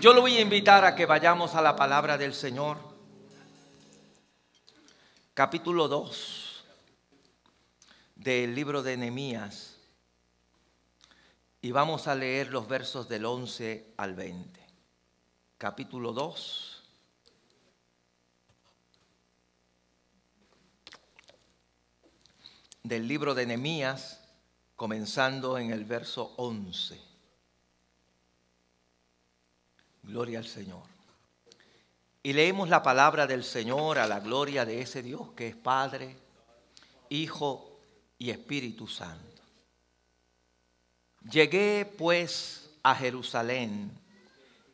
Yo lo voy a invitar a que vayamos a la palabra del Señor. Capítulo 2 del libro de Nehemías. Y vamos a leer los versos del 11 al 20. Capítulo 2. Del libro de Nehemías, comenzando en el verso 11. Gloria al Señor. Y leemos la palabra del Señor a la gloria de ese Dios que es Padre, Hijo y Espíritu Santo. Llegué pues a Jerusalén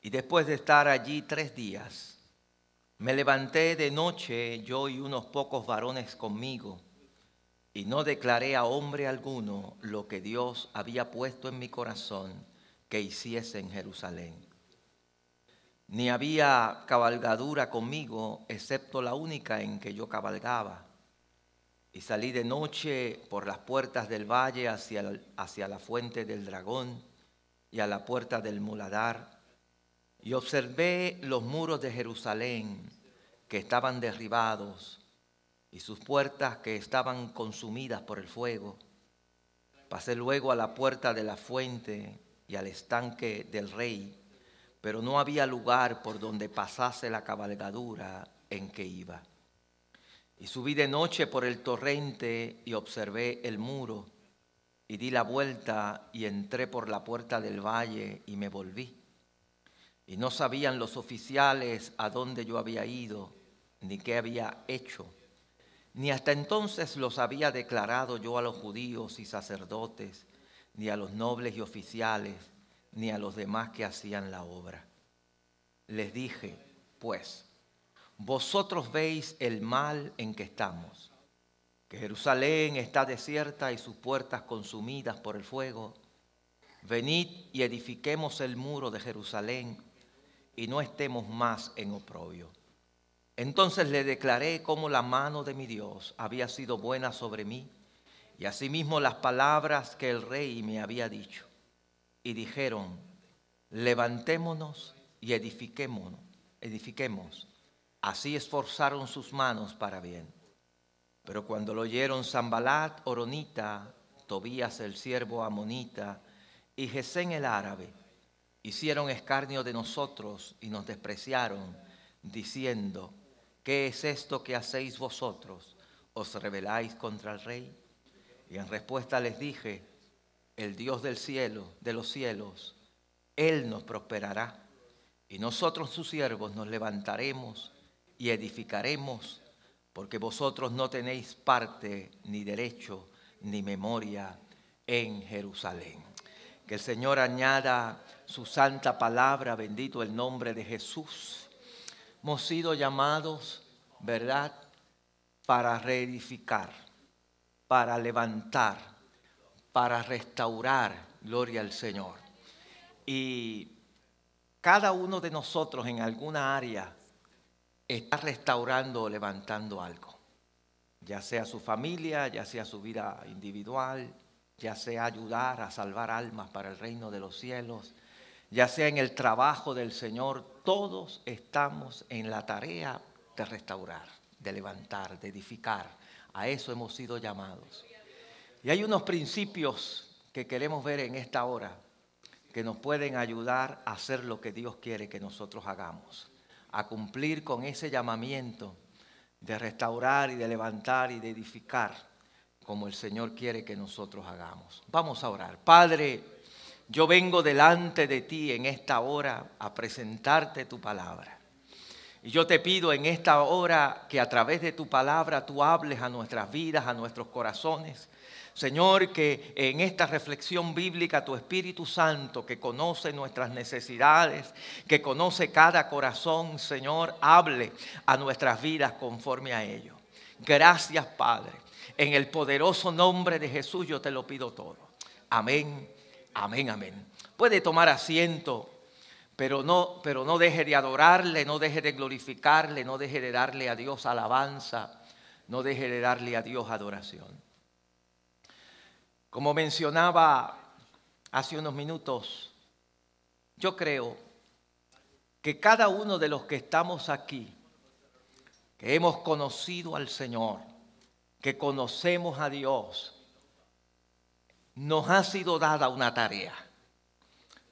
y después de estar allí tres días, me levanté de noche yo y unos pocos varones conmigo y no declaré a hombre alguno lo que Dios había puesto en mi corazón que hiciese en Jerusalén ni había cabalgadura conmigo, excepto la única en que yo cabalgaba. Y salí de noche por las puertas del valle hacia, hacia la fuente del dragón y a la puerta del muladar, y observé los muros de Jerusalén que estaban derribados y sus puertas que estaban consumidas por el fuego. Pasé luego a la puerta de la fuente y al estanque del rey pero no había lugar por donde pasase la cabalgadura en que iba. Y subí de noche por el torrente y observé el muro, y di la vuelta y entré por la puerta del valle y me volví. Y no sabían los oficiales a dónde yo había ido, ni qué había hecho, ni hasta entonces los había declarado yo a los judíos y sacerdotes, ni a los nobles y oficiales, ni a los demás que hacían la obra. Les dije, pues, vosotros veis el mal en que estamos, que Jerusalén está desierta y sus puertas consumidas por el fuego. Venid y edifiquemos el muro de Jerusalén y no estemos más en oprobio. Entonces le declaré cómo la mano de mi Dios había sido buena sobre mí y asimismo las palabras que el rey me había dicho y dijeron, levantémonos y edifiquémonos, edifiquemos. Así esforzaron sus manos para bien. Pero cuando lo oyeron Zambalat, Oronita, Tobías el siervo Amonita y Gesén el árabe, hicieron escarnio de nosotros y nos despreciaron, diciendo, ¿qué es esto que hacéis vosotros? ¿Os rebeláis contra el rey? Y en respuesta les dije, el Dios del cielo, de los cielos, Él nos prosperará. Y nosotros sus siervos nos levantaremos y edificaremos, porque vosotros no tenéis parte, ni derecho, ni memoria en Jerusalén. Que el Señor añada su santa palabra, bendito el nombre de Jesús. Hemos sido llamados, ¿verdad?, para reedificar, para levantar para restaurar, gloria al Señor. Y cada uno de nosotros en alguna área está restaurando o levantando algo, ya sea su familia, ya sea su vida individual, ya sea ayudar a salvar almas para el reino de los cielos, ya sea en el trabajo del Señor, todos estamos en la tarea de restaurar, de levantar, de edificar. A eso hemos sido llamados. Y hay unos principios que queremos ver en esta hora que nos pueden ayudar a hacer lo que Dios quiere que nosotros hagamos, a cumplir con ese llamamiento de restaurar y de levantar y de edificar como el Señor quiere que nosotros hagamos. Vamos a orar. Padre, yo vengo delante de ti en esta hora a presentarte tu palabra. Y yo te pido en esta hora que a través de tu palabra tú hables a nuestras vidas, a nuestros corazones Señor, que en esta reflexión bíblica tu Espíritu Santo, que conoce nuestras necesidades, que conoce cada corazón, Señor, hable a nuestras vidas conforme a ello. Gracias, Padre. En el poderoso nombre de Jesús yo te lo pido todo. Amén, amén, amén. Puede tomar asiento, pero no, pero no deje de adorarle, no deje de glorificarle, no deje de darle a Dios alabanza, no deje de darle a Dios adoración. Como mencionaba hace unos minutos, yo creo que cada uno de los que estamos aquí, que hemos conocido al Señor, que conocemos a Dios, nos ha sido dada una tarea,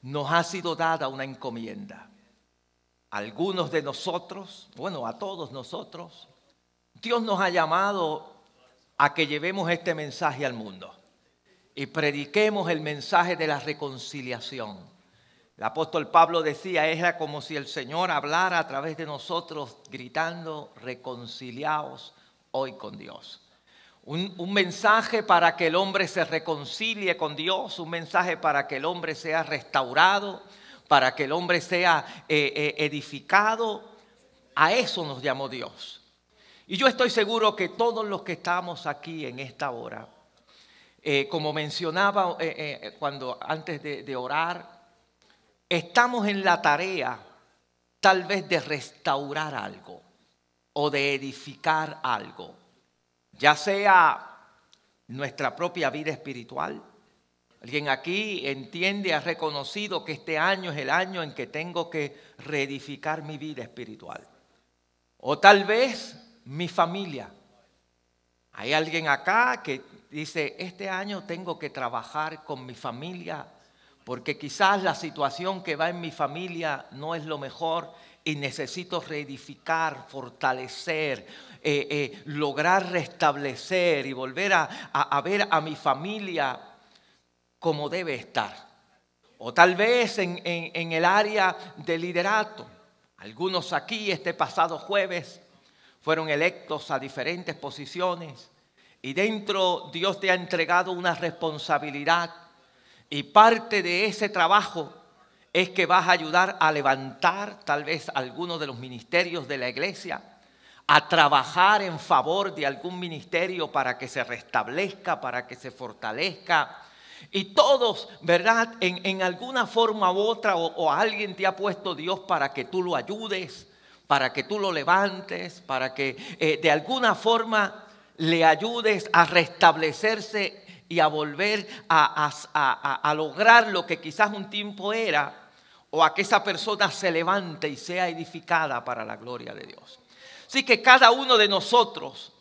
nos ha sido dada una encomienda. Algunos de nosotros, bueno, a todos nosotros, Dios nos ha llamado a que llevemos este mensaje al mundo y prediquemos el mensaje de la reconciliación el apóstol Pablo decía, era como si el Señor hablara a través de nosotros gritando, reconciliaos hoy con Dios. Un, mensaje para que el hombre se reconcilie con Dios, un mensaje para que el hombre sea restaurado, para que el hombre sea eh, eh, edificado. A eso nos llamó Dios. Y yo estoy seguro que todos los que estamos aquí en esta hora, eh, como mencionaba cuando antes de orar, estamos en la tarea tal vez de restaurar algo o de edificar algo, ya sea nuestra propia vida espiritual. Alguien aquí entiende, ha reconocido que este año es el año en que tengo que reedificar mi vida espiritual. O tal vez mi familia. Hay alguien acá que dice, este año tengo que trabajar con mi familia porque quizás la situación que va en mi familia no es lo mejor y necesito reedificar, fortalecer, eh, eh, lograr restablecer y volver a, ver a mi familia como debe estar. O tal vez en, en el área de liderato. Algunos aquí este pasado jueves fueron electos a diferentes posiciones y dentro Dios te ha entregado una responsabilidad y parte de ese trabajo es que vas a ayudar a levantar tal vez algunos de los ministerios de la iglesia, a trabajar en favor de algún ministerio para que se restablezca, para que se fortalezca. Y todos, ¿verdad? En, alguna forma u otra, o, alguien te ha puesto Dios para que tú lo ayudes, para que tú lo levantes, para que eh, de alguna forma le ayudes a restablecerse y a volver a, lograr lo que quizás un tiempo era, o a que esa persona se levante y sea edificada para la gloria de Dios. Así que cada uno de nosotros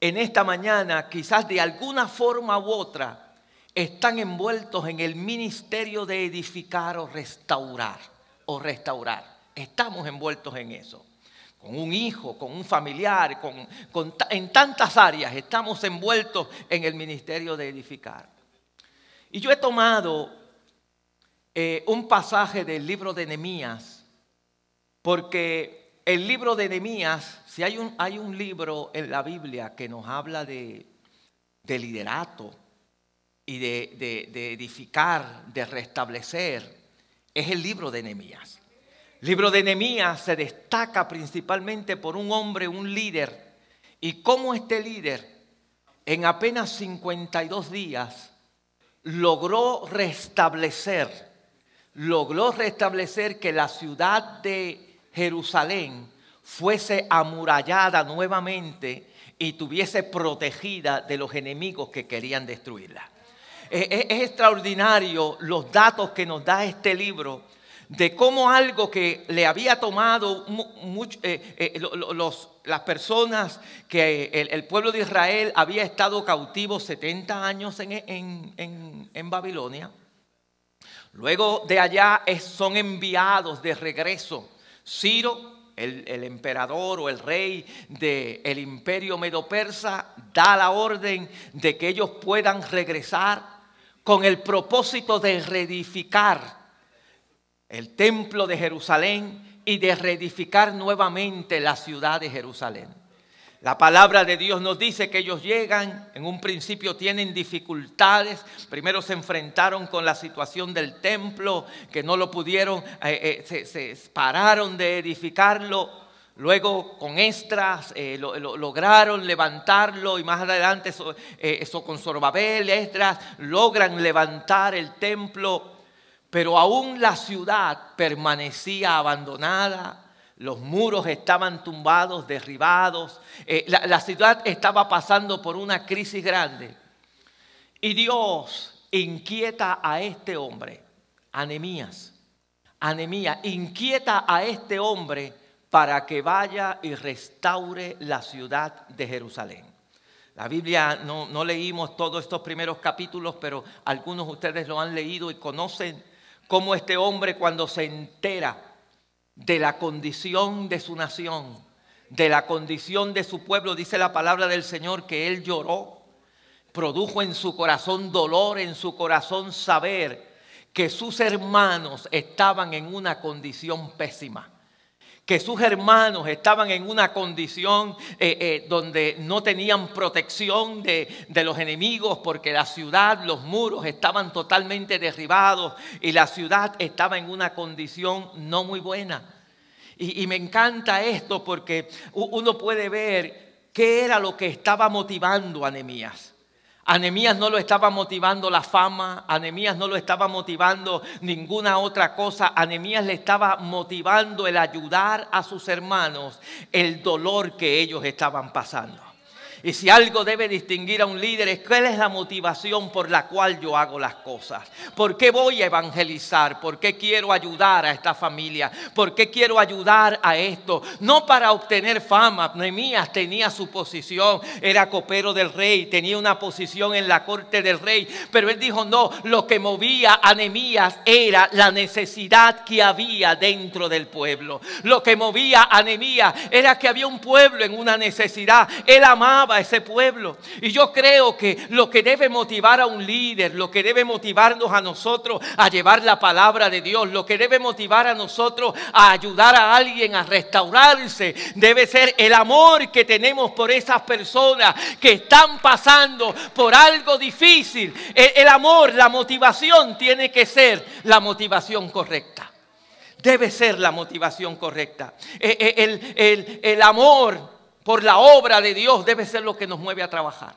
en esta mañana, quizás de alguna forma u otra, están envueltos en el ministerio de edificar o restaurar, o restaurar. Estamos envueltos en eso con un hijo, con un familiar, con, en tantas áreas estamos envueltos en el ministerio de edificar. Y yo he tomado eh, un pasaje del libro de Nehemías, porque el libro de Nehemías, si hay un, hay un libro en la Biblia que nos habla de, liderato y de, de edificar, de restablecer, es el libro de Nehemías. Libro de Nehemías se destaca principalmente por un hombre, un líder, y cómo este líder en apenas 52 días logró restablecer, logró restablecer que la ciudad de Jerusalén fuese amurallada nuevamente y tuviese protegida de los enemigos que querían destruirla. Es, extraordinario los datos que nos da este libro de cómo algo que le había tomado eh, eh, las personas, que el, pueblo de Israel había estado cautivo 70 años en, Babilonia, luego de allá son enviados de regreso. Ciro, el, emperador o el rey del imperio medo-persa, da la orden de que ellos puedan regresar con el propósito de reedificar el templo de Jerusalén y de reedificar nuevamente la ciudad de Jerusalén. La palabra de Dios nos dice que ellos llegan, en un principio tienen dificultades, primero se enfrentaron con la situación del templo, que no lo pudieron, eh, eh, se, pararon de edificarlo, luego con Estras eh, lograron levantarlo y más adelante eso, eso con Sorbabel, Estras, logran levantar el templo pero aún la ciudad permanecía abandonada, los muros estaban tumbados, derribados, eh, la, ciudad estaba pasando por una crisis grande. Y Dios inquieta a este hombre, a Anemías inquieta a este hombre para que vaya y restaure la ciudad de Jerusalén. La Biblia no, no, leímos todos estos primeros capítulos, pero algunos de ustedes lo han leído y conocen cómo este hombre cuando se entera de la condición de su nación, de la condición de su pueblo, dice la palabra del Señor que él lloró, produjo en su corazón dolor, en su corazón saber que sus hermanos estaban en una condición pésima que sus hermanos estaban en una condición eh, eh, donde no tenían protección de, los enemigos porque la ciudad, los muros estaban totalmente derribados y la ciudad estaba en una condición no muy buena. Y, y me encanta esto porque uno puede ver qué era lo que estaba motivando a Nehemías. Anemías no lo estaba motivando la fama, Anemías no lo estaba motivando ninguna otra cosa, Anemías le estaba motivando el ayudar a sus hermanos el dolor que ellos estaban pasando. Y si algo debe distinguir a un líder es cuál es la motivación por la cual yo hago las cosas. ¿Por qué voy a evangelizar? ¿Por qué quiero ayudar a esta familia? ¿Por qué quiero ayudar a esto? No para obtener fama. Nehemías tenía su posición, era copero del rey, tenía una posición en la corte del rey. Pero él dijo, no, lo que movía a Nehemías era la necesidad que había dentro del pueblo. Lo que movía a Nehemías era que había un pueblo en una necesidad. Él amaba a ese pueblo. Y yo creo que lo que debe motivar a un líder, lo que debe motivarnos a nosotros a llevar la palabra de Dios, lo que debe motivar a nosotros a ayudar a alguien a restaurarse, debe ser el amor que tenemos por esas personas que están pasando por algo difícil. El, amor, la motivación tiene que ser la motivación correcta debe ser la motivación correcta. Eh, eh, el, el, el, amor por la obra de Dios debe ser lo que nos mueve a trabajar.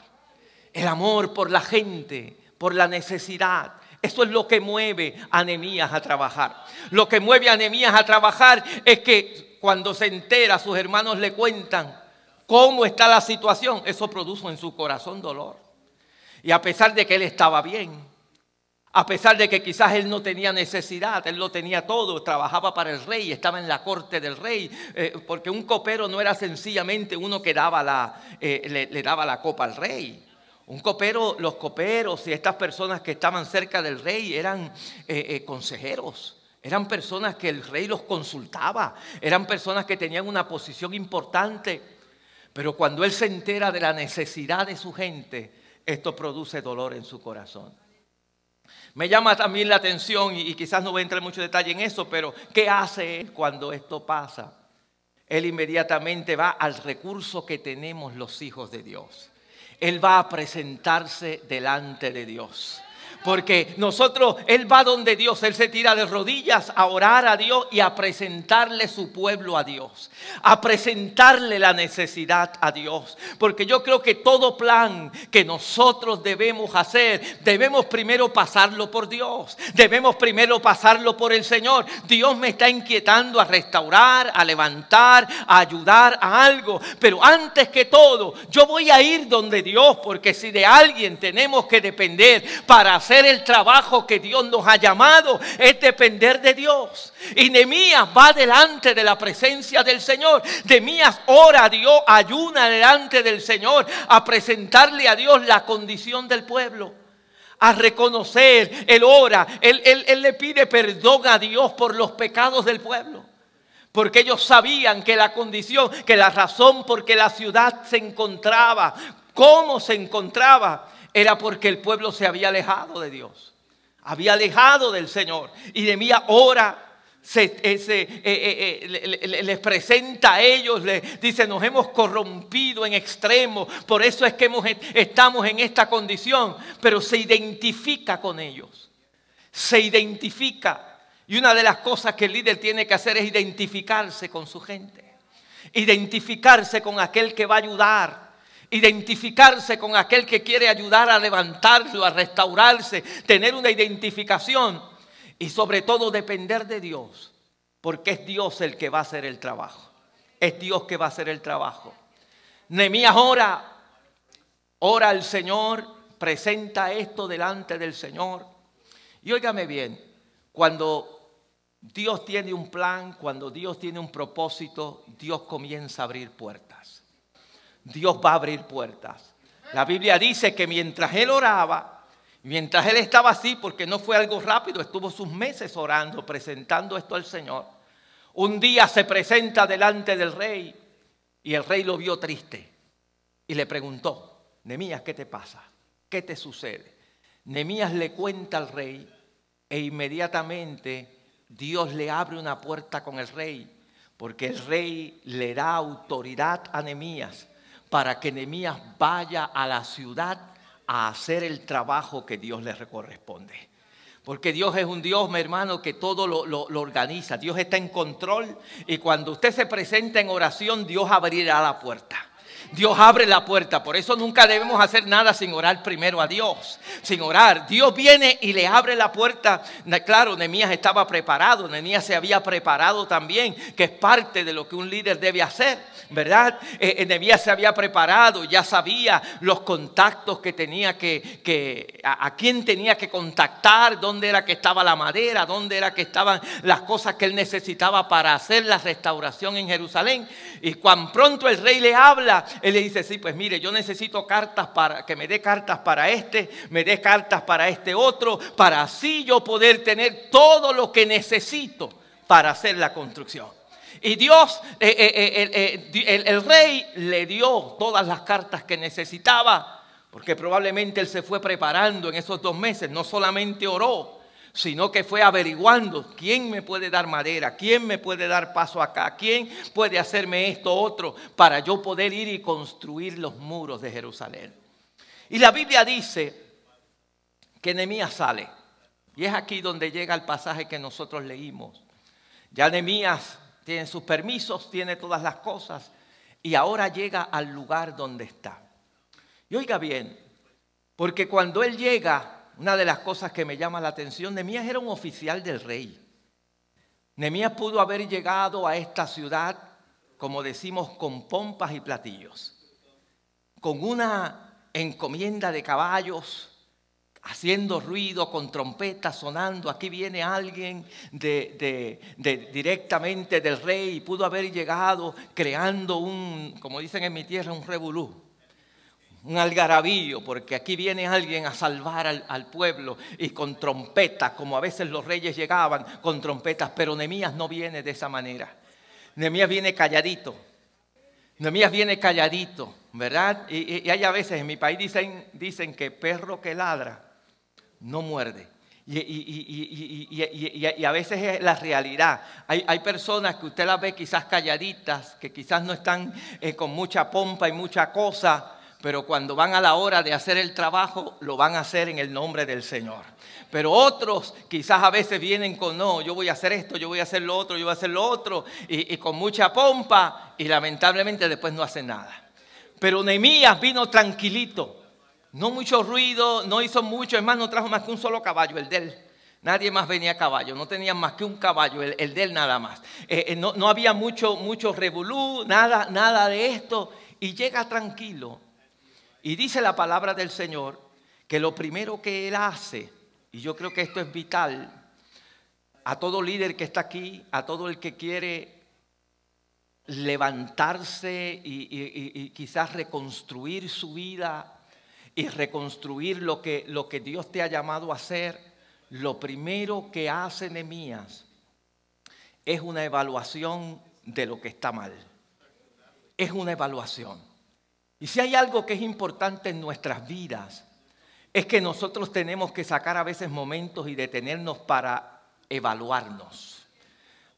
El amor por la gente, por la necesidad. Eso es lo que mueve a Nehemías a trabajar. Lo que mueve a Nehemías a trabajar es que cuando se entera, sus hermanos le cuentan cómo está la situación, eso produjo en su corazón dolor. Y a pesar de que él estaba bien, a pesar de que quizás él no tenía necesidad, él lo tenía todo, trabajaba para el rey, estaba en la corte del rey, eh, porque un copero no era sencillamente uno que daba la, eh, le, daba la copa al rey. Un copero, los coperos y estas personas que estaban cerca del rey eran eh, consejeros. Eran personas que el rey los consultaba, eran personas que tenían una posición importante. Pero cuando él se entera de la necesidad de su gente, esto produce dolor en su corazón. Me llama también la atención, y, quizás no voy a entrar en mucho detalle en eso, pero ¿qué hace él cuando esto pasa? Él inmediatamente va al recurso que tenemos los hijos de Dios. Él va a presentarse delante de Dios. Porque nosotros, Él va donde Dios, Él se tira de rodillas a orar a Dios y a presentarle su pueblo a Dios, a presentarle la necesidad a Dios. Porque yo creo que todo plan que nosotros debemos hacer, debemos primero pasarlo por Dios, debemos primero pasarlo por el Señor. Dios me está inquietando a restaurar, a levantar, a ayudar a algo. Pero antes que todo, yo voy a ir donde Dios, porque si de alguien tenemos que depender para hacer el trabajo que Dios nos ha llamado es depender de Dios. Y Nemías va delante de la presencia del Señor. Nemías ora a Dios, ayuna delante del Señor a presentarle a Dios la condición del pueblo a reconocer, él ora, él, él, le pide perdón a Dios por los pecados del pueblo. Porque ellos sabían que la condición, que la razón por que la ciudad se encontraba, cómo se encontraba, era porque el pueblo se había alejado de Dios, había alejado del Señor. Y Nehemías ora, se, eh, eh, eh, les presenta a ellos, les dice, nos hemos corrompido en extremo, por eso es que estamos en esta condición, pero se identifica con ellos, se identifica. Y una de las cosas que el líder tiene que hacer es identificarse con su gente, identificarse con aquel que va a ayudar, identificarse con aquel que quiere ayudar a levantarlo, a restaurarse, tener una identificación y sobre todo depender de Dios, porque es Dios el que va a hacer el trabajo. Es Dios que va a hacer el trabajo. Nemías ora, ora al Señor, presenta esto delante del Señor. Y óigame bien, cuando Dios tiene un plan, cuando Dios tiene un propósito, Dios comienza a abrir puertas. Dios va a abrir puertas. La Biblia dice que mientras él oraba, mientras él estaba así, porque no fue algo rápido, estuvo sus meses orando, presentando esto al Señor. Un día se presenta delante del rey y el rey lo vio triste y le preguntó, Nemías, ¿qué te pasa? ¿Qué te sucede? Nemías le cuenta al rey e inmediatamente Dios le abre una puerta con el rey, porque el rey le da autoridad a Nemías para que Nemías vaya a la ciudad a hacer el trabajo que Dios le corresponde. Porque Dios es un Dios, mi hermano, que todo lo, lo, organiza. Dios está en control y cuando usted se presenta en oración, Dios abrirá la puerta. Dios abre la puerta. Por eso nunca debemos hacer nada sin orar primero a Dios. Sin orar. Dios viene y le abre la puerta. Claro, Nemías estaba preparado. Nemías se había preparado también, que es parte de lo que un líder debe hacer. ¿Verdad? Eh, se había preparado, ya sabía los contactos que tenía que, que a, a quién tenía que contactar, dónde era que estaba la madera, dónde era que estaban las cosas que él necesitaba para hacer la restauración en Jerusalén. Y cuando pronto el rey le habla, él le dice, sí, pues mire, yo necesito cartas para que me dé cartas para este, me dé cartas para este otro, para así yo poder tener todo lo que necesito para hacer la construcción. Y Dios, eh, eh, eh, el, rey le dio todas las cartas que necesitaba, porque probablemente él se fue preparando en esos dos meses, no solamente oró, sino que fue averiguando quién me puede dar madera, quién me puede dar paso acá, quién puede hacerme esto otro para yo poder ir y construir los muros de Jerusalén. Y la Biblia dice que Nehemías sale. Y es aquí donde llega el pasaje que nosotros leímos. Ya Nehemías tiene sus permisos, tiene todas las cosas y ahora llega al lugar donde está. Y oiga bien, porque cuando él llega una de las cosas que me llama la atención, Nemías era un oficial del rey. Nemías pudo haber llegado a esta ciudad, como decimos, con pompas y platillos, con una encomienda de caballos, haciendo ruido, con trompetas sonando. Aquí viene alguien de, directamente del rey y pudo haber llegado creando un, como dicen en mi tierra, un revolú un algarabío, porque aquí viene alguien a salvar al, pueblo y con trompetas, como a veces los reyes llegaban con trompetas, pero Nemías no viene de esa manera. Nemías viene calladito. Nemías viene calladito, ¿verdad? Y, hay a veces en mi país dicen, dicen que perro que ladra no muerde. Y, a veces es la realidad. Hay, personas que usted las ve quizás calladitas, que quizás no están eh, con mucha pompa y mucha cosa, pero cuando van a la hora de hacer el trabajo, lo van a hacer en el nombre del Señor. Pero otros quizás a veces vienen con, no, yo voy a hacer esto, yo voy a hacer lo otro, yo voy a hacer lo otro, y, con mucha pompa, y lamentablemente después no hacen nada. Pero Nehemías vino tranquilito, no mucho ruido, no hizo mucho, es más, no trajo más que un solo caballo, el de él. Nadie más venía a caballo, no tenían más que un caballo, el, de él nada más. Eh, eh, no, no, había mucho, mucho revolú, nada, nada de esto, y llega tranquilo y dice la palabra del Señor que lo primero que Él hace, y yo creo que esto es vital, a todo líder que está aquí, a todo el que quiere levantarse y, quizás reconstruir su vida y reconstruir lo que, lo que Dios te ha llamado a hacer, lo primero que hace Nehemías es una evaluación de lo que está mal. Es una evaluación. Y si hay algo que es importante en nuestras vidas, es que nosotros tenemos que sacar a veces momentos y detenernos para evaluarnos.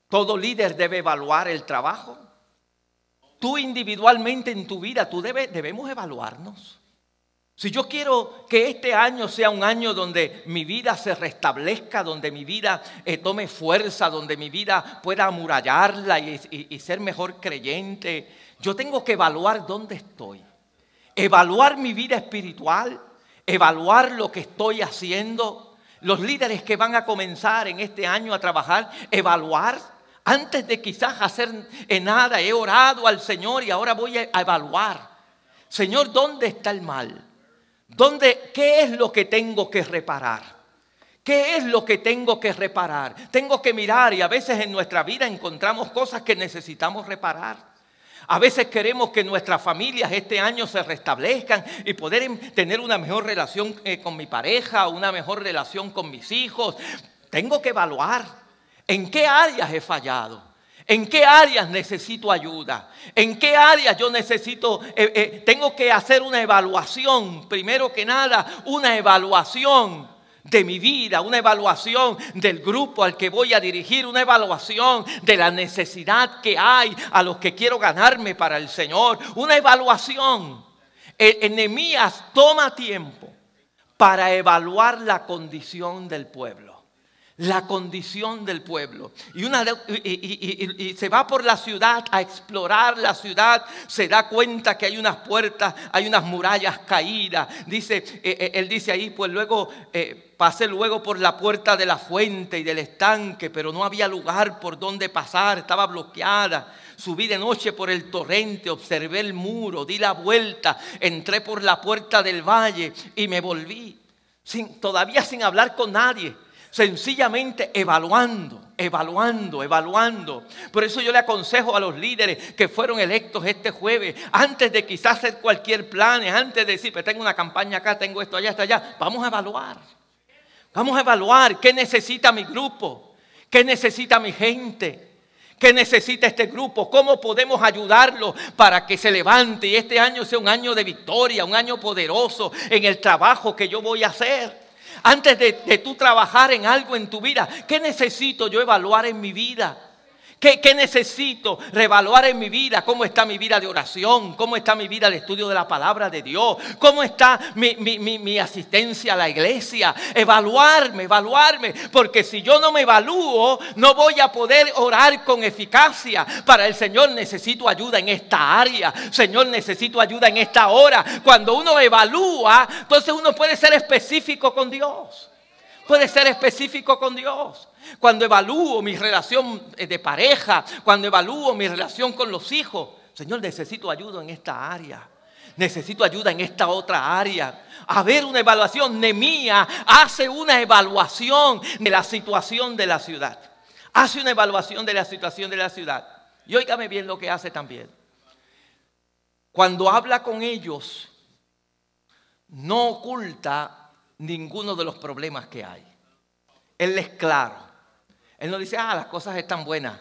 Todo líder debe evaluar el trabajo. Tú individualmente en tu vida, tú debemos evaluarnos. Si yo quiero que este año sea un año donde mi vida se restablezca, donde mi vida eh, tome fuerza, donde mi vida pueda amurallarla y ser mejor creyente, yo tengo que evaluar dónde estoy evaluar mi vida espiritual, evaluar lo que estoy haciendo. Los líderes que van a comenzar en este año a trabajar, evaluar. Antes de quizás hacer nada, he orado al Señor y ahora voy a evaluar. Señor, ¿dónde está el mal? ¿Dónde, ¿Qué es lo que tengo que reparar? ¿Qué es lo que tengo que reparar? Tengo que mirar y a veces en nuestra vida encontramos cosas que necesitamos reparar. A veces queremos que nuestras familias este año se restablezcan y poder tener una mejor relación eh, con mi pareja, una mejor relación con mis hijos. Tengo que evaluar en qué áreas he fallado. ¿En qué áreas necesito ayuda? ¿En qué áreas yo necesito, eh, eh, tengo que hacer una evaluación? Primero que nada, una evaluación de mi vida, una evaluación del grupo al que voy a dirigir, una evaluación de la necesidad que hay a los que quiero ganarme para el Señor, una evaluación. E, Enemías toma tiempo para evaluar la condición del pueblo la condición del pueblo. Y, una, y, se va por la ciudad a explorar la ciudad, se da cuenta que hay unas puertas, hay unas murallas caídas. Dice, eh, eh, él dice ahí, pues luego eh, pasé luego por la puerta de la fuente y del estanque, pero no había lugar por donde pasar, estaba bloqueada. Subí de noche por el torrente, observé el muro, di la vuelta, entré por la puerta del valle y me volví, sin, todavía sin hablar con nadie sencillamente evaluando, evaluando, evaluando. Por eso yo le aconsejo a los líderes que fueron electos este jueves, antes de quizás hacer cualquier plan, antes de decir, pues tengo una campaña acá, tengo esto allá, esto allá, vamos a evaluar. Vamos a evaluar qué necesita mi grupo, qué necesita mi gente. ¿Qué necesita este grupo? ¿Cómo podemos ayudarlo para que se levante y este año sea un año de victoria, un año poderoso en el trabajo que yo voy a hacer? Antes de, tú trabajar en algo en tu vida, ¿qué necesito yo evaluar en mi vida? ¿Qué, necesito revaluar en mi vida? ¿Cómo está mi vida de oración? ¿Cómo está mi vida de estudio de la palabra de Dios? ¿Cómo está mi, mi, asistencia a la iglesia? Evaluarme, evaluarme. Porque si yo no me evalúo, no voy a poder orar con eficacia. Para el Señor necesito ayuda en esta área. Señor, necesito ayuda en esta hora. Cuando uno evalúa, entonces uno puede ser específico con Dios. Puede ser específico con Dios. Cuando evalúo mi relación eh, de pareja, cuando evalúo mi relación con los hijos, Señor, necesito ayuda en esta área. Necesito ayuda en esta otra área. A ver una evaluación. Nemía hace una evaluación de la situación de la ciudad. Hace una evaluación de la situación de la ciudad. Y óigame bien lo que hace también. Cuando habla con ellos, no oculta ninguno de los problemas que hay. Él es claro. Él no dice, ah, las cosas están buenas.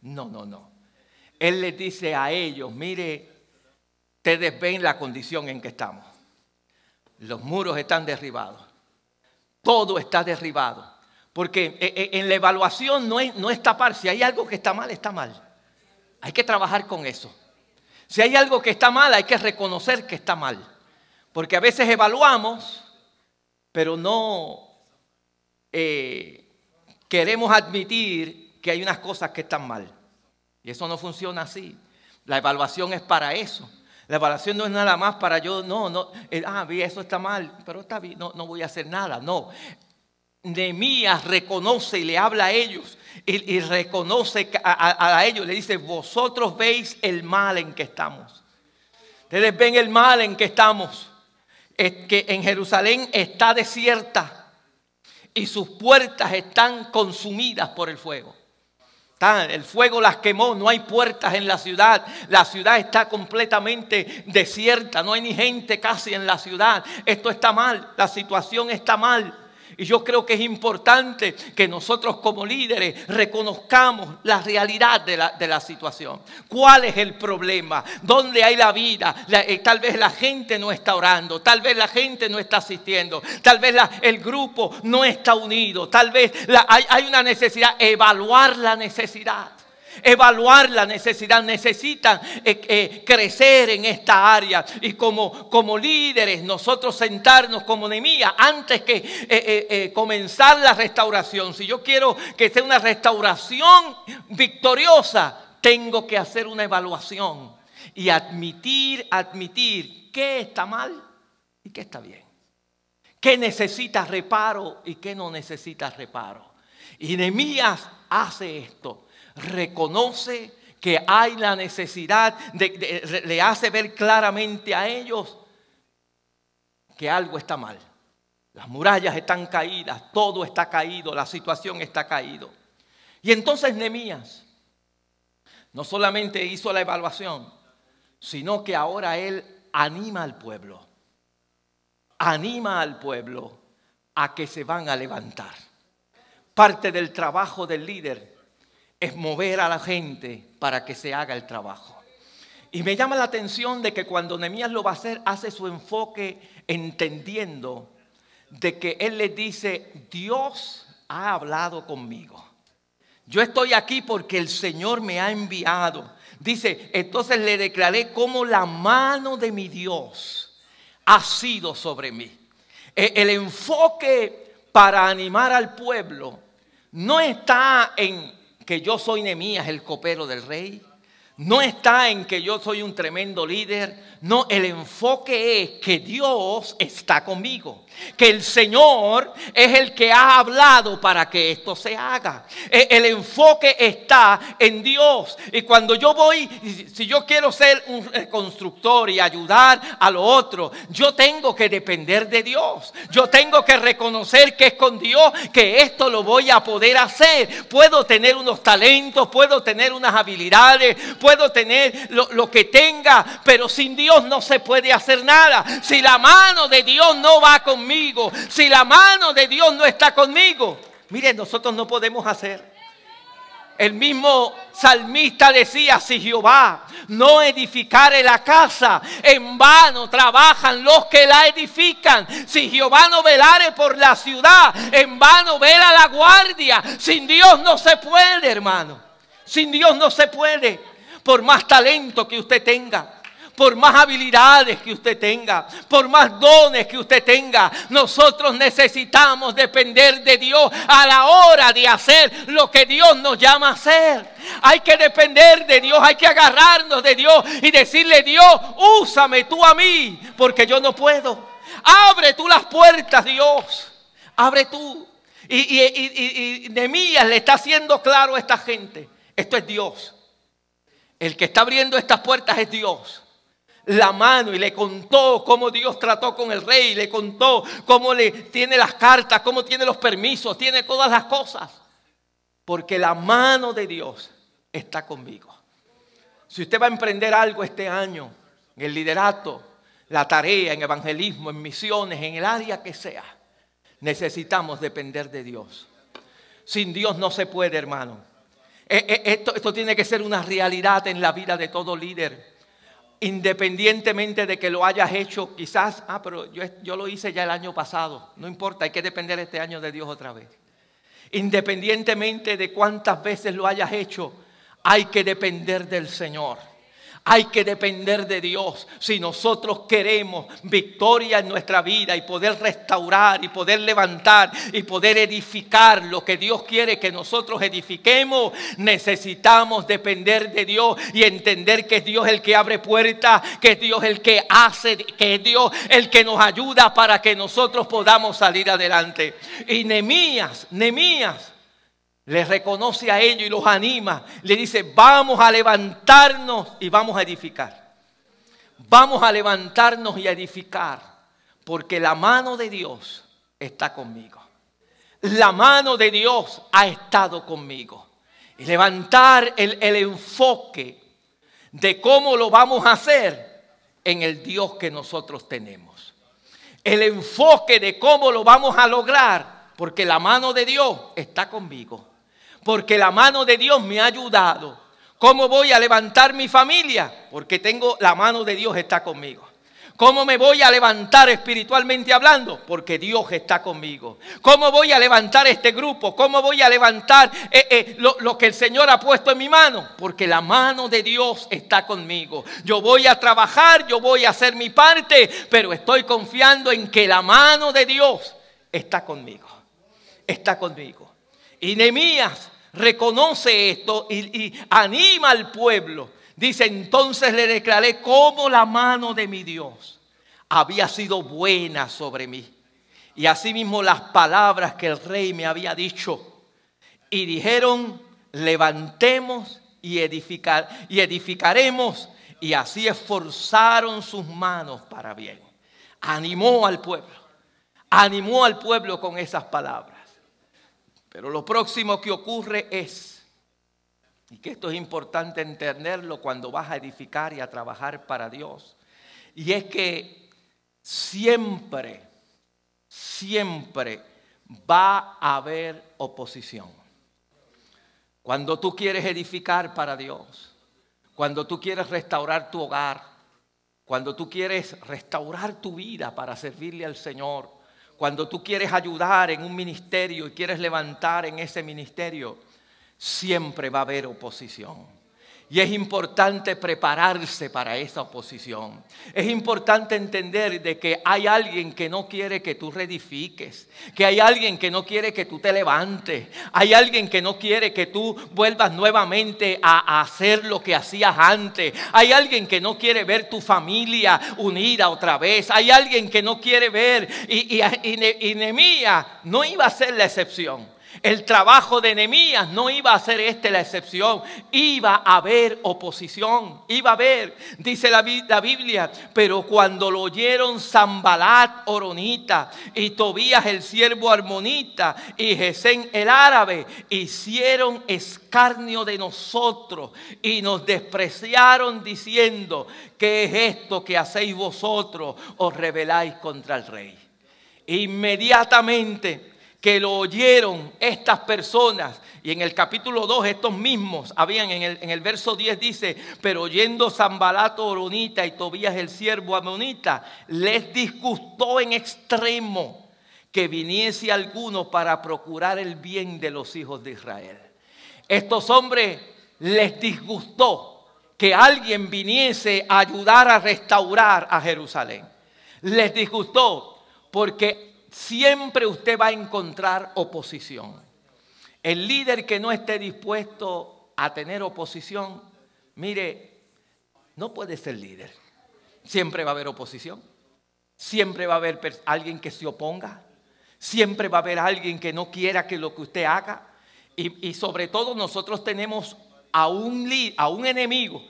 No, no, no. Él les dice a ellos, mire, ustedes ven la condición en que estamos. Los muros están derribados. Todo está derribado. Porque eh, eh, en la evaluación no es, no es tapar. Si hay algo que está mal, está mal. Hay que trabajar con eso. Si hay algo que está mal, hay que reconocer que está mal. Porque a veces evaluamos, pero no eh, queremos admitir que hay unas cosas que están mal. Y eso no funciona así. La evaluación es para eso. La evaluación no es nada más para yo, no, no, eh, ah, eso está mal, pero está bien, no, no voy a hacer nada. No. Nehemías reconoce y le habla a ellos y, reconoce a, a, ellos, le dice, vosotros veis el mal en que estamos. Ustedes ven el mal en que estamos. Que en Jerusalén está desierta y sus puertas están consumidas por el fuego. El fuego las quemó, no hay puertas en la ciudad, la ciudad está completamente desierta, no hay ni gente casi en la ciudad. Esto está mal, la situación está mal. Y yo creo que es importante que nosotros como líderes reconozcamos la realidad de la, situación. ¿Cuál es el problema? ¿Dónde hay la vida? Eh, tal vez la gente no está orando, tal vez la gente no está asistiendo, tal vez el grupo no está unido, tal vez hay, hay una necesidad, evaluar la necesidad evaluar la necesidad, necesitan eh, eh, crecer en esta área. Y como, como líderes, nosotros sentarnos como Nemía antes que eh, comenzar la restauración. Si yo quiero que sea una restauración victoriosa, tengo que hacer una evaluación y admitir, admitir qué está mal y qué está bien. ¿Qué necesita reparo y qué no necesita reparo? Y Nehemías hace esto reconoce que hay la necesidad, de, le hace ver claramente a ellos que algo está mal. Las murallas están caídas, todo está caído, la situación está caído. Y entonces Nehemías no solamente hizo la evaluación, sino que ahora él anima al pueblo. Anima al pueblo a que se van a levantar. Parte del trabajo del líder es mover a la gente para que se haga el trabajo. Y me llama la atención de que cuando Nehemías lo va a hacer, hace su enfoque entendiendo de que él le dice, Dios ha hablado conmigo. Yo estoy aquí porque el Señor me ha enviado. Dice, entonces le declaré como la mano de mi Dios ha sido sobre mí. E, el enfoque para animar al pueblo no está en que yo soy Nemías, el copero del rey no está en que yo soy un tremendo líder. No, el enfoque es que Dios está conmigo. Que el Señor es el que ha hablado para que esto se haga. E, el enfoque está en Dios. Y cuando yo voy, si yo quiero ser un constructor y ayudar a lo otro, yo tengo que depender de Dios. Yo tengo que reconocer que es con Dios que esto lo voy a poder hacer. Puedo tener unos talentos, puedo tener unas habilidades, puedo tener lo, que tenga, pero sin Dios no se puede hacer nada. Si la mano de Dios no va conmigo, si la mano de Dios no está conmigo, miren, nosotros no podemos hacer. El mismo salmista decía, si Jehová no edificare la casa, en vano trabajan los que la edifican. Si Jehová no velare por la ciudad, en vano vela la guardia. Sin Dios no se puede, hermano. Sin Dios no se puede por más talento que usted tenga, por más habilidades que usted tenga, por más dones que usted tenga, nosotros necesitamos depender de Dios a la hora de hacer lo que Dios nos llama a hacer. Hay que depender de Dios, hay que agarrarnos de Dios y decirle, Dios, úsame tú a mí, porque yo no puedo. Abre tú las puertas, Dios. Abre tú. Y, y, y, le está haciendo claro a esta gente, esto es Dios. El que está abriendo estas puertas es Dios. La mano y le contó cómo Dios trató con el rey, le contó cómo le tiene las cartas, cómo tiene los permisos, tiene todas las cosas. Porque la mano de Dios está conmigo. Si usted va a emprender algo este año, en el liderato, la tarea, en evangelismo, en misiones, en el área que sea, necesitamos depender de Dios. Sin Dios no se puede, hermano. Eh, eh, esto, esto tiene que ser una realidad en la vida de todo líder independientemente de que lo hayas hecho, quizás, ah, pero yo, yo, lo hice ya el año pasado, no importa, hay que depender este año de Dios otra vez. Independientemente de cuántas veces lo hayas hecho, hay que depender del Señor. Hay que depender de Dios si nosotros queremos victoria en nuestra vida y poder restaurar y poder levantar y poder edificar lo que Dios quiere que nosotros edifiquemos. Necesitamos depender de Dios y entender que es Dios el que abre puertas, que es Dios el que hace, que es Dios el que nos ayuda para que nosotros podamos salir adelante. Y Nemías, Nemías les reconoce a ellos y los anima. Le dice, vamos a levantarnos y vamos a edificar. Vamos a levantarnos y a edificar. Porque la mano de Dios está conmigo. La mano de Dios ha estado conmigo. Y levantar el, el enfoque de cómo lo vamos a hacer en el Dios que nosotros tenemos. El enfoque de cómo lo vamos a lograr, porque la mano de Dios está conmigo porque la mano de Dios me ha ayudado. ¿Cómo voy a levantar mi familia? Porque tengo la mano de Dios está conmigo. ¿Cómo me voy a levantar espiritualmente hablando? Porque Dios está conmigo. ¿Cómo voy a levantar este grupo? ¿Cómo voy a levantar eh, eh, lo, lo, que el Señor ha puesto en mi mano? Porque la mano de Dios está conmigo. Yo voy a trabajar, yo voy a hacer mi parte, pero estoy confiando en que la mano de Dios está conmigo. Está conmigo. Y Nehemías reconoce esto y, anima al pueblo. Dice, entonces le declaré cómo la mano de mi Dios había sido buena sobre mí. Y asimismo las palabras que el rey me había dicho. Y dijeron, levantemos y, edificar, y edificaremos. Y así esforzaron sus manos para bien. Animó al pueblo animó al pueblo con esas palabras. Pero lo próximo que ocurre es, y que esto es importante entenderlo cuando vas a edificar y a trabajar para Dios, y es que siempre, siempre va a haber oposición. Cuando tú quieres edificar para Dios, cuando tú quieres restaurar tu hogar, cuando tú quieres restaurar tu vida para servirle al Señor, cuando tú quieres ayudar en un ministerio y quieres levantar en ese ministerio, siempre va a haber oposición. Y es importante prepararse para esa oposición. Es importante entender de que hay alguien que no quiere que tú reedifiques, que hay alguien que no quiere que tú te levantes, hay alguien que no quiere que tú vuelvas nuevamente a, hacer lo que hacías antes, hay alguien que no quiere ver tu familia unida otra vez, hay alguien que no quiere ver y, y, y, no iba a ser la excepción. El trabajo de Nehemías no iba a ser este la excepción, iba a haber oposición, iba a haber, dice la, Biblia, pero cuando lo oyeron Zambalat Oronita y Tobías el siervo armonita y Gesén el árabe, hicieron escarnio de nosotros y nos despreciaron diciendo, ¿qué es esto que hacéis vosotros? Os rebeláis contra el rey. Inmediatamente que lo oyeron estas personas. Y en el capítulo 2 estos mismos habían, en el, en el verso 10 dice, pero oyendo Zambalato Oronita y Tobías el siervo Amonita, les disgustó en extremo que viniese alguno para procurar el bien de los hijos de Israel. Estos hombres les disgustó que alguien viniese a ayudar a restaurar a Jerusalén. Les disgustó porque siempre usted va a encontrar oposición. El líder que no esté dispuesto a tener oposición, mire, no puede ser líder. Siempre va a haber oposición. Siempre va a haber alguien que se oponga. Siempre va a haber alguien que no quiera que lo que usted haga. Y, sobre todo nosotros tenemos a un, a un enemigo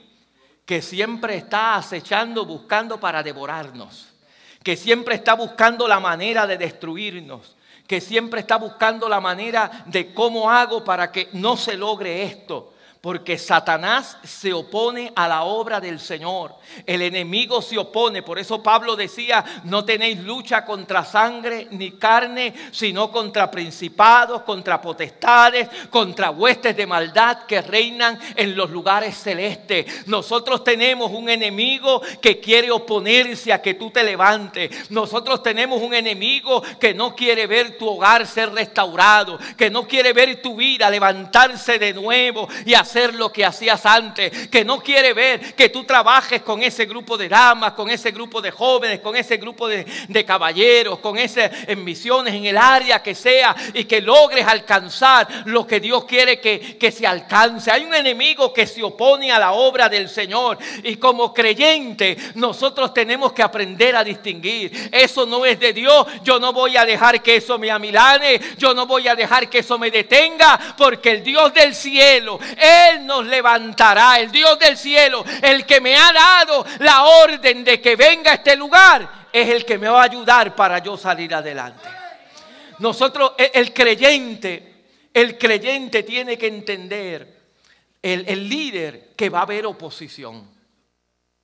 que siempre está acechando, buscando para devorarnos que siempre está buscando la manera de destruirnos, que siempre está buscando la manera de cómo hago para que no se logre esto porque Satanás se opone a la obra del Señor. El enemigo se opone. Por eso Pablo decía, no tenéis lucha contra sangre ni carne, sino contra principados, contra potestades, contra huestes de maldad que reinan en los lugares celestes. Nosotros tenemos un enemigo que quiere oponerse a que tú te levantes. Nosotros tenemos un enemigo que no quiere ver tu hogar ser restaurado, que no quiere ver tu vida levantarse de nuevo y hacer hacer lo que hacías antes, que no quiere ver que tú trabajes con ese grupo de damas, con ese grupo de jóvenes, con ese grupo de, caballeros, con en misiones, en el área que sea, y que logres alcanzar lo que Dios quiere que, que se alcance. Hay un enemigo que se opone a la obra del Señor, y como creyente nosotros tenemos que aprender a distinguir. Eso no es de Dios, yo no voy a dejar que eso me amilane, yo no voy a dejar que eso me detenga, porque el Dios del cielo, él nos levantará, el Dios del cielo, el que me ha dado la orden de que venga a este lugar, es el que me va a ayudar para yo salir adelante. Nosotros, el creyente, el creyente tiene que entender, el, el líder, que va a haber oposición,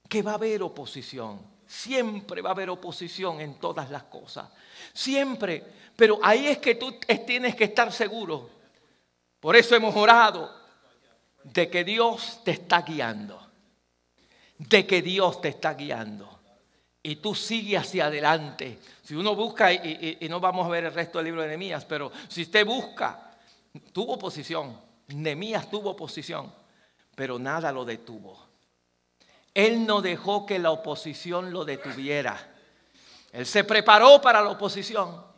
que va a haber oposición. Siempre va a haber oposición en todas las cosas. Siempre. Pero ahí es que tú tienes que estar seguro. Por eso hemos orado de que Dios te está guiando, de que Dios te está guiando. Y tú sigues hacia adelante. Si uno busca, y, no vamos a ver el resto del libro de Nehemías, pero si usted busca, tuvo oposición. Nehemías tuvo oposición, pero nada lo detuvo. Él no dejó que la oposición lo detuviera. Él se preparó para la oposición.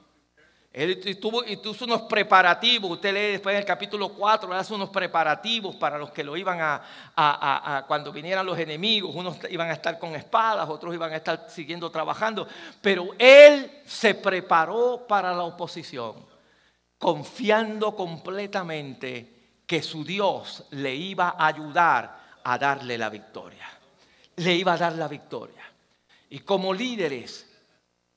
Él tuvo, y tuvo unos preparativos, usted lee después en el capítulo 4, hace unos preparativos para los que lo iban a, cuando vinieran los enemigos, unos iban a estar con espadas, otros iban a estar siguiendo trabajando, pero él se preparó para la oposición, confiando completamente que su Dios le iba a ayudar a darle la victoria, le iba a dar la victoria. Y como líderes,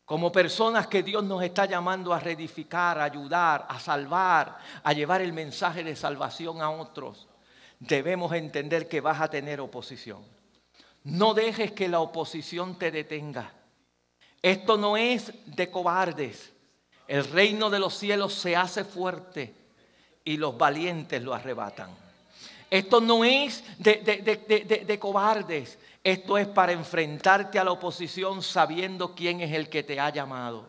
como personas que Dios nos está llamando a reedificar, a ayudar, a salvar, a llevar el mensaje de salvación a otros, debemos entender que vas a tener oposición. No dejes que la oposición te detenga. Esto no es de cobardes. El reino de los cielos se hace fuerte y los valientes lo arrebatan. Esto no es de, de cobardes. Esto es para enfrentarte a la oposición sabiendo quién es el que te ha llamado,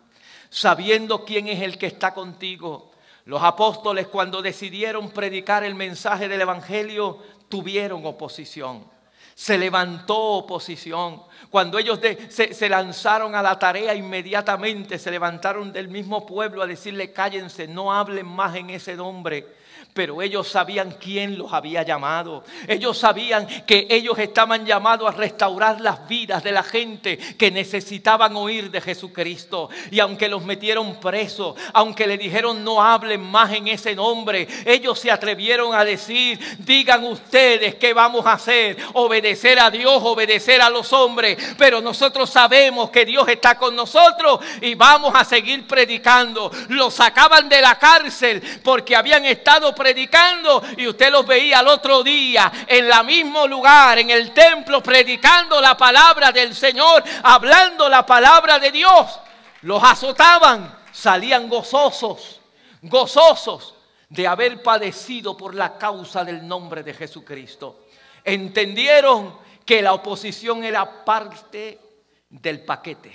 sabiendo quién es el que está contigo. Los apóstoles cuando decidieron predicar el mensaje del Evangelio tuvieron oposición. Se levantó oposición. Cuando ellos se, lanzaron a la tarea inmediatamente, se levantaron del mismo pueblo a decirle, cállense, no hablen más en ese nombre pero ellos sabían quién los había llamado. Ellos sabían que ellos estaban llamados a restaurar las vidas de la gente que necesitaban oír de Jesucristo. Y aunque los metieron presos, aunque le dijeron no hablen más en ese nombre, ellos se atrevieron a decir, digan ustedes qué vamos a hacer, obedecer a Dios, obedecer a los hombres, pero nosotros sabemos que Dios está con nosotros y vamos a seguir predicando. Los sacaban de la cárcel porque habían estado predicando predicando y usted los veía al otro día en el mismo lugar, en el templo, predicando la palabra del Señor, hablando la palabra de Dios. Los azotaban, salían gozosos, gozosos de haber padecido por la causa del nombre de Jesucristo. Entendieron que la oposición era parte del paquete,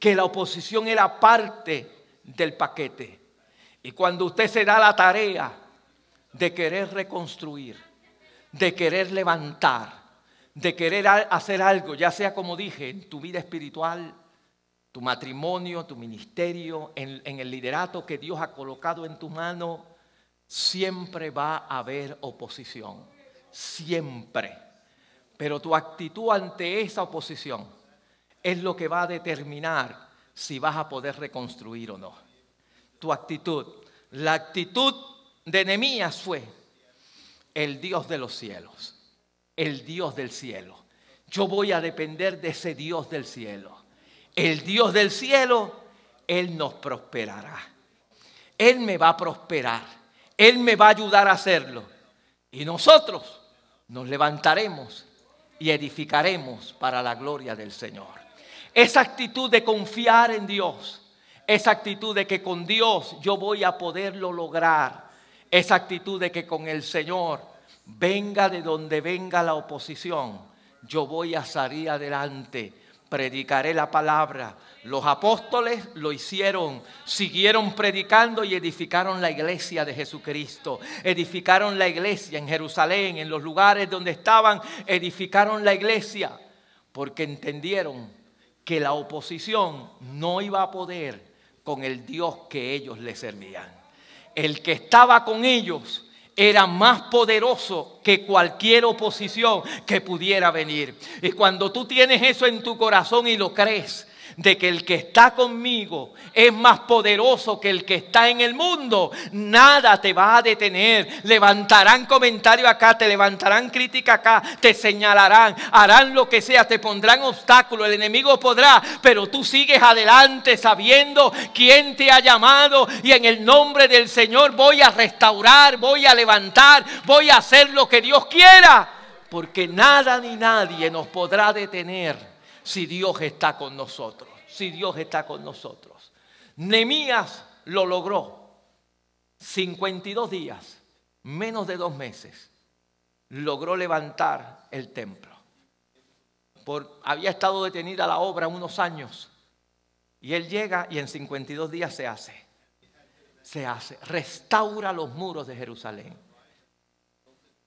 que la oposición era parte del paquete. Y cuando usted se da la tarea de querer reconstruir, de querer levantar, de querer hacer algo, ya sea como dije, en tu vida espiritual, tu matrimonio, tu ministerio, en, en el liderato que Dios ha colocado en tu mano, siempre va a haber oposición. Siempre. Pero tu actitud ante esa oposición es lo que va a determinar si vas a poder reconstruir o no tu actitud. La actitud de Nehemías fue el Dios de los cielos, el Dios del cielo. Yo voy a depender de ese Dios del cielo. El Dios del cielo, Él nos prosperará. Él me va a prosperar. Él me va a ayudar a hacerlo. Y nosotros nos levantaremos y edificaremos para la gloria del Señor. Esa actitud de confiar en Dios esa actitud de que con Dios yo voy a poderlo lograr. Esa actitud de que con el Señor, venga de donde venga la oposición, yo voy a salir adelante. Predicaré la palabra. Los apóstoles lo hicieron, siguieron predicando y edificaron la iglesia de Jesucristo. Edificaron la iglesia en Jerusalén, en los lugares donde estaban, edificaron la iglesia porque entendieron que la oposición no iba a poder con el Dios que ellos le servían. El que estaba con ellos era más poderoso que cualquier oposición que pudiera venir. Y cuando tú tienes eso en tu corazón y lo crees, de que el que está conmigo es más poderoso que el que está en el mundo, nada te va a detener. Levantarán comentario acá, te levantarán crítica acá, te señalarán, harán lo que sea, te pondrán obstáculos, el enemigo podrá, pero tú sigues adelante sabiendo quién te ha llamado y en el nombre del Señor voy a restaurar, voy a levantar, voy a hacer lo que Dios quiera, porque nada ni nadie nos podrá detener si Dios está con nosotros, si Dios está con nosotros. Nemías lo logró. 52 días, menos de dos meses, logró levantar el templo. Había estado detenida la obra unos años y él llega y en 52 días se hace. Se hace, restaura los muros de Jerusalén.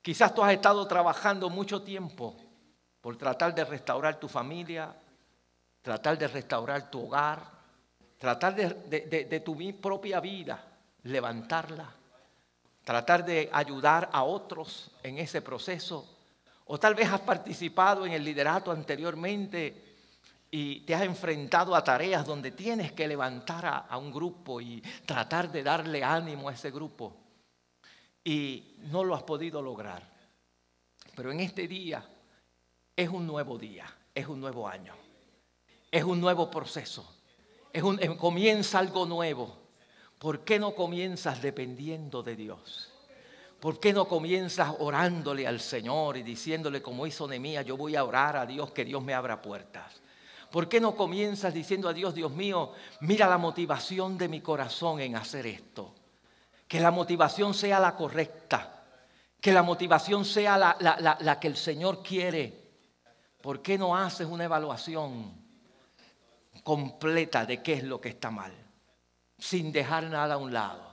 Quizás tú has estado trabajando mucho tiempo por tratar de restaurar tu familia, tratar de restaurar tu hogar, tratar de, tu propia vida, levantarla, tratar de ayudar a otros en ese proceso. O tal vez has participado en el liderato anteriormente y te has enfrentado a tareas donde tienes que levantar a, a, un grupo y tratar de darle ánimo a ese grupo. Y no lo has podido lograr. Pero en este día es un nuevo día, es un nuevo año, es un nuevo proceso. es un, comienza algo nuevo. ¿Por qué no comienzas dependiendo de Dios? ¿Por qué no comienzas orándole al Señor y diciéndole como hizo Nehemías, yo voy a orar a Dios que Dios me abra puertas? ¿Por qué no comienzas diciendo a Dios, Dios mío, mira la motivación de mi corazón en hacer esto? Que la motivación sea la correcta, que la motivación sea la, la que el Señor quiere. ¿Por qué no haces una evaluación completa de qué es lo que está mal? sin dejar nada a un lado.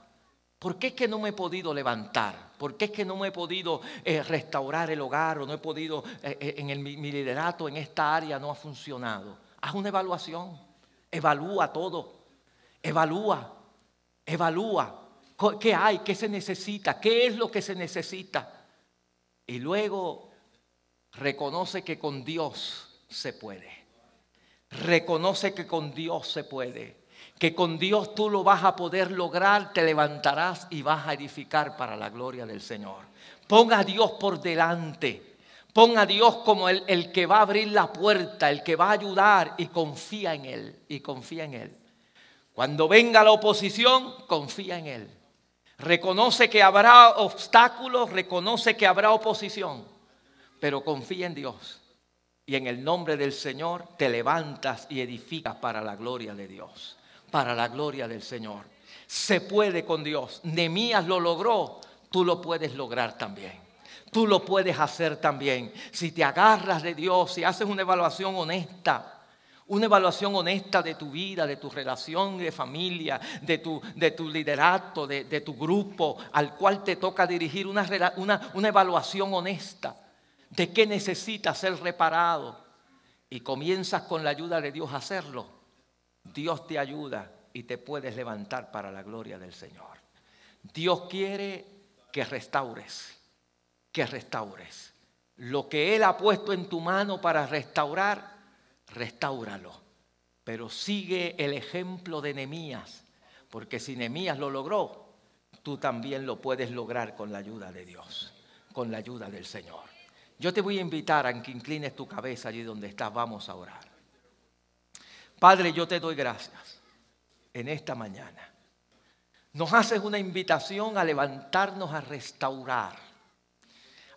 ¿Por qué es que no me he podido levantar? ¿Por qué es que no me he podido eh, restaurar el hogar o no he podido, eh, eh, en el, mi liderato en esta área no ha funcionado? Haz una evaluación, evalúa todo, evalúa, evalúa. ¿Qué hay? ¿Qué se necesita? ¿Qué es lo que se necesita? Y luego reconoce que con Dios se puede. Reconoce que con Dios se puede que con Dios tú lo vas a poder lograr, te levantarás y vas a edificar para la gloria del Señor. Ponga a Dios por delante. Ponga a Dios como el, el, que va a abrir la puerta, el que va a ayudar y confía en Él. Y confía en Él. Cuando venga la oposición, confía en Él. Reconoce que habrá obstáculos, reconoce que habrá oposición, pero confía en Dios. Y en el nombre del Señor te levantas y edificas para la gloria de Dios para la gloria del Señor. Se puede con Dios. Nemías lo logró, tú lo puedes lograr también. Tú lo puedes hacer también. Si te agarras de Dios, si haces una evaluación honesta, una evaluación honesta de tu vida, de tu relación de familia, de tu, de tu liderato, de, tu grupo al cual te toca dirigir, una evaluación honesta de qué necesitas ser reparado. Y comienzas con la ayuda de Dios a hacerlo Dios te ayuda y te puedes levantar para la gloria del Señor. Dios quiere que restaures, que restaures. Lo que Él ha puesto en tu mano para restaurar, restáuralo. Pero sigue el ejemplo de Nehemías, porque si Nehemías lo logró, tú también lo puedes lograr con la ayuda de Dios, con la ayuda del Señor. Yo te voy a invitar a que inclines tu cabeza allí donde estás. Vamos a orar. Padre, yo te doy gracias en esta mañana. Nos haces una invitación a levantarnos a restaurar,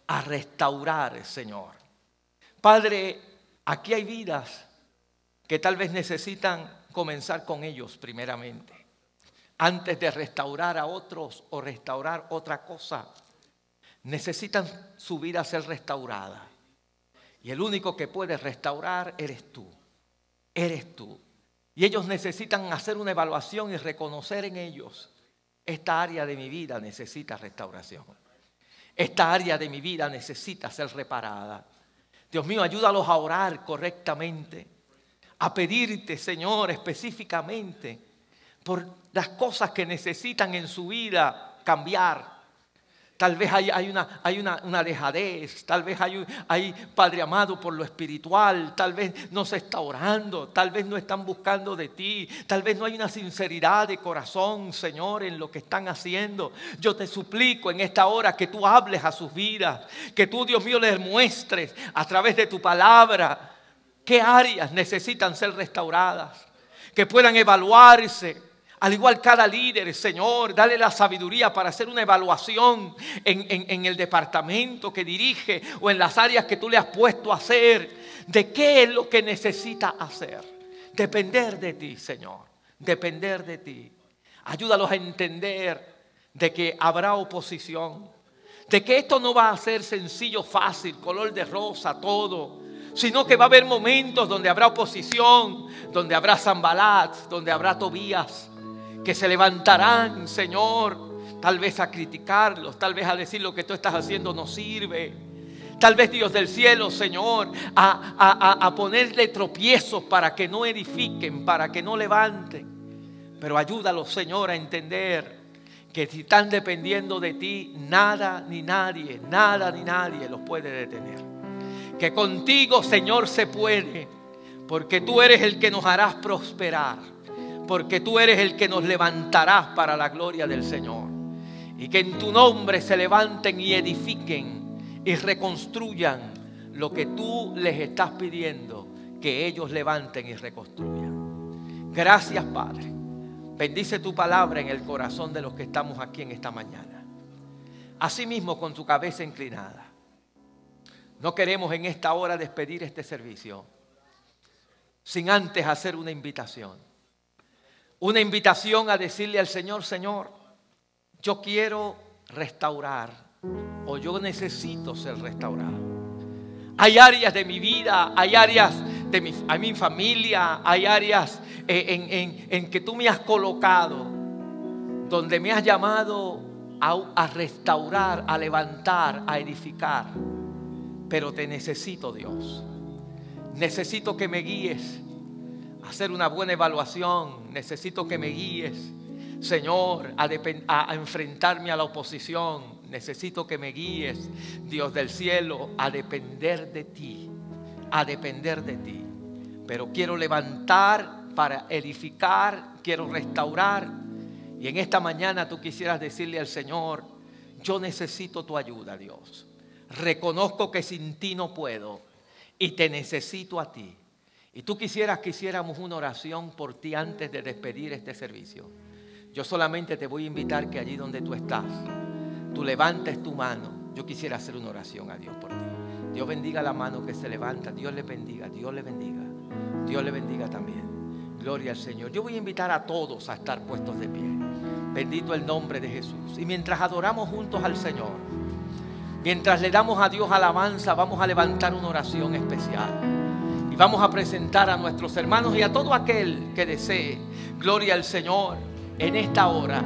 a restaurar, Señor. Padre, aquí hay vidas que tal vez necesitan comenzar con ellos primeramente, antes de restaurar a otros o restaurar otra cosa. Necesitan su vida ser restaurada. Y el único que puede restaurar eres tú eres tú. Y ellos necesitan hacer una evaluación y reconocer en ellos, esta área de mi vida necesita restauración. Esta área de mi vida necesita ser reparada. Dios mío, ayúdalos a orar correctamente, a pedirte, Señor, específicamente por las cosas que necesitan en su vida cambiar Tal vez hay, una, hay una, dejadez, tal vez hay, hay, Padre amado, por lo espiritual, tal vez no se está orando, tal vez no están buscando de ti, tal vez no hay una sinceridad de corazón, Señor, en lo que están haciendo. Yo te suplico en esta hora que tú hables a sus vidas, que tú, Dios mío, les muestres a través de tu palabra qué áreas necesitan ser restauradas, que puedan evaluarse al igual cada líder, Señor, dale la sabiduría para hacer una evaluación en, el departamento que dirige o en las áreas que tú le has puesto a hacer, de qué es lo que necesita hacer. Depender de ti, Señor, depender de ti. Ayúdalos a entender de que habrá oposición, de que esto no va a ser sencillo, fácil, color de rosa, todo, sino que va a haber momentos donde habrá oposición, donde habrá Zambalat, donde habrá Tobías, que se levantarán, Señor, tal vez a criticarlos, tal vez a decir lo que tú estás haciendo no sirve. Tal vez Dios del cielo, Señor, a, ponerle tropiezos para que no edifiquen, para que no levanten. Pero ayúdalos, Señor, a entender que si están dependiendo de ti, nada ni nadie, nada ni nadie los puede detener. Que contigo, Señor, se puede, porque tú eres el que nos harás prosperar porque tú eres el que nos levantarás para la gloria del Señor. Y que en tu nombre se levanten y edifiquen y reconstruyan lo que tú les estás pidiendo que ellos levanten y reconstruyan. Gracias, Padre. Bendice tu palabra en el corazón de los que estamos aquí en esta mañana. Asimismo, con tu cabeza inclinada. No queremos en esta hora despedir este servicio sin antes hacer una invitación. Una invitación a decirle al Señor, Señor, yo quiero restaurar o yo necesito ser restaurado. Hay áreas de mi vida, hay áreas de mi, mi familia, hay áreas en, en, que tú me has colocado, donde me has llamado a restaurar, a levantar, a edificar. Pero te necesito, Dios. Necesito que me guíes a hacer una buena evaluación. Necesito que me guíes, Señor, a, enfrentarme a la oposición. Necesito que me guíes, Dios del cielo, a depender de ti. A depender de ti. Pero quiero levantar para edificar, quiero restaurar. Y en esta mañana tú quisieras decirle al Señor, yo necesito tu ayuda, Dios. Reconozco que sin ti no puedo y te necesito a ti. Y tú quisieras que hiciéramos una oración por ti antes de despedir este servicio. Yo solamente te voy a invitar que allí donde tú estás, tú levantes tu mano. Yo quisiera hacer una oración a Dios por ti. Dios bendiga la mano que se levanta. Dios le bendiga. Dios le bendiga. Dios le bendiga también. Gloria al Señor. Yo voy a invitar a todos a estar puestos de pie. Bendito el nombre de Jesús. Y mientras adoramos juntos al Señor, Mientras le damos a Dios alabanza, vamos a levantar una oración especial. Vamos a presentar a nuestros hermanos y a todo aquel que desee, gloria al Señor, en esta hora.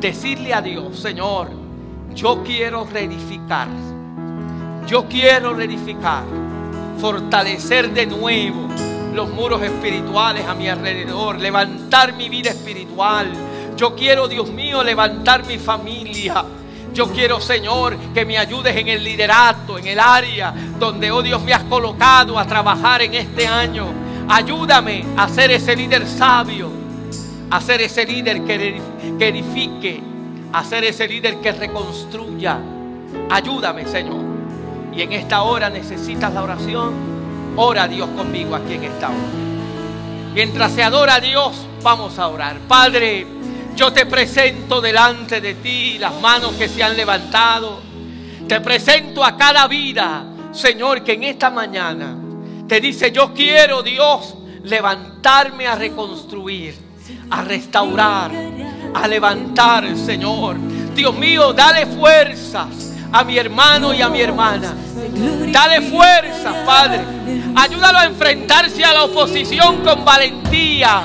Decirle a Dios, Señor, yo quiero reedificar. Yo quiero reedificar. Fortalecer de nuevo los muros espirituales a mi alrededor. Levantar mi vida espiritual. Yo quiero, Dios mío, levantar mi familia yo quiero, Señor, que me ayudes en el liderato, en el área donde, oh Dios, me has colocado a trabajar en este año. Ayúdame a ser ese líder sabio, a ser ese líder que, edifique, a ser ese líder que reconstruya. Ayúdame, Señor. Y en esta hora necesitas la oración. Ora Dios conmigo aquí en esta hora. Mientras se adora a Dios, vamos a orar. Padre, yo te presento delante de ti las manos que se han levantado. Te presento a cada vida, Señor, que en esta mañana te dice, yo quiero, Dios, levantarme a reconstruir, a restaurar, a levantar, Señor. Dios mío, dale fuerzas a mi hermano y a mi hermana. Dale fuerzas, Padre. Ayúdalo a enfrentarse a la oposición con valentía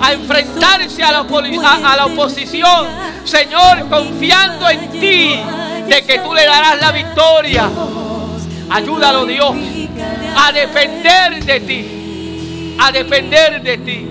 a enfrentarse a la, oposición, Señor, confiando en ti, de que tú le darás la victoria. Ayúdalo, Dios, a depender de ti, a depender de ti.